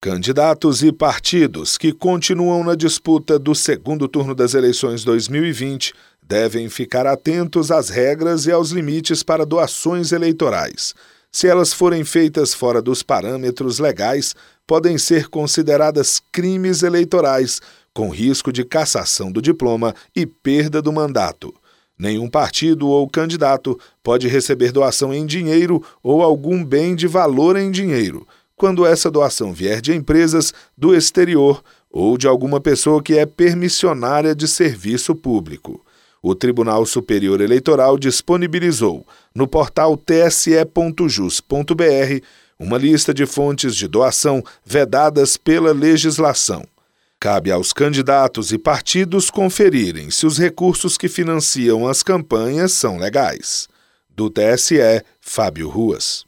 Candidatos e partidos que continuam na disputa do segundo turno das eleições 2020 devem ficar atentos às regras e aos limites para doações eleitorais. Se elas forem feitas fora dos parâmetros legais, podem ser consideradas crimes eleitorais, com risco de cassação do diploma e perda do mandato. Nenhum partido ou candidato pode receber doação em dinheiro ou algum bem de valor em dinheiro quando essa doação vier de empresas do exterior ou de alguma pessoa que é permissionária de serviço público. O Tribunal Superior Eleitoral disponibilizou no portal tse.jus.br uma lista de fontes de doação vedadas pela legislação. Cabe aos candidatos e partidos conferirem se os recursos que financiam as campanhas são legais. Do TSE, Fábio Ruas.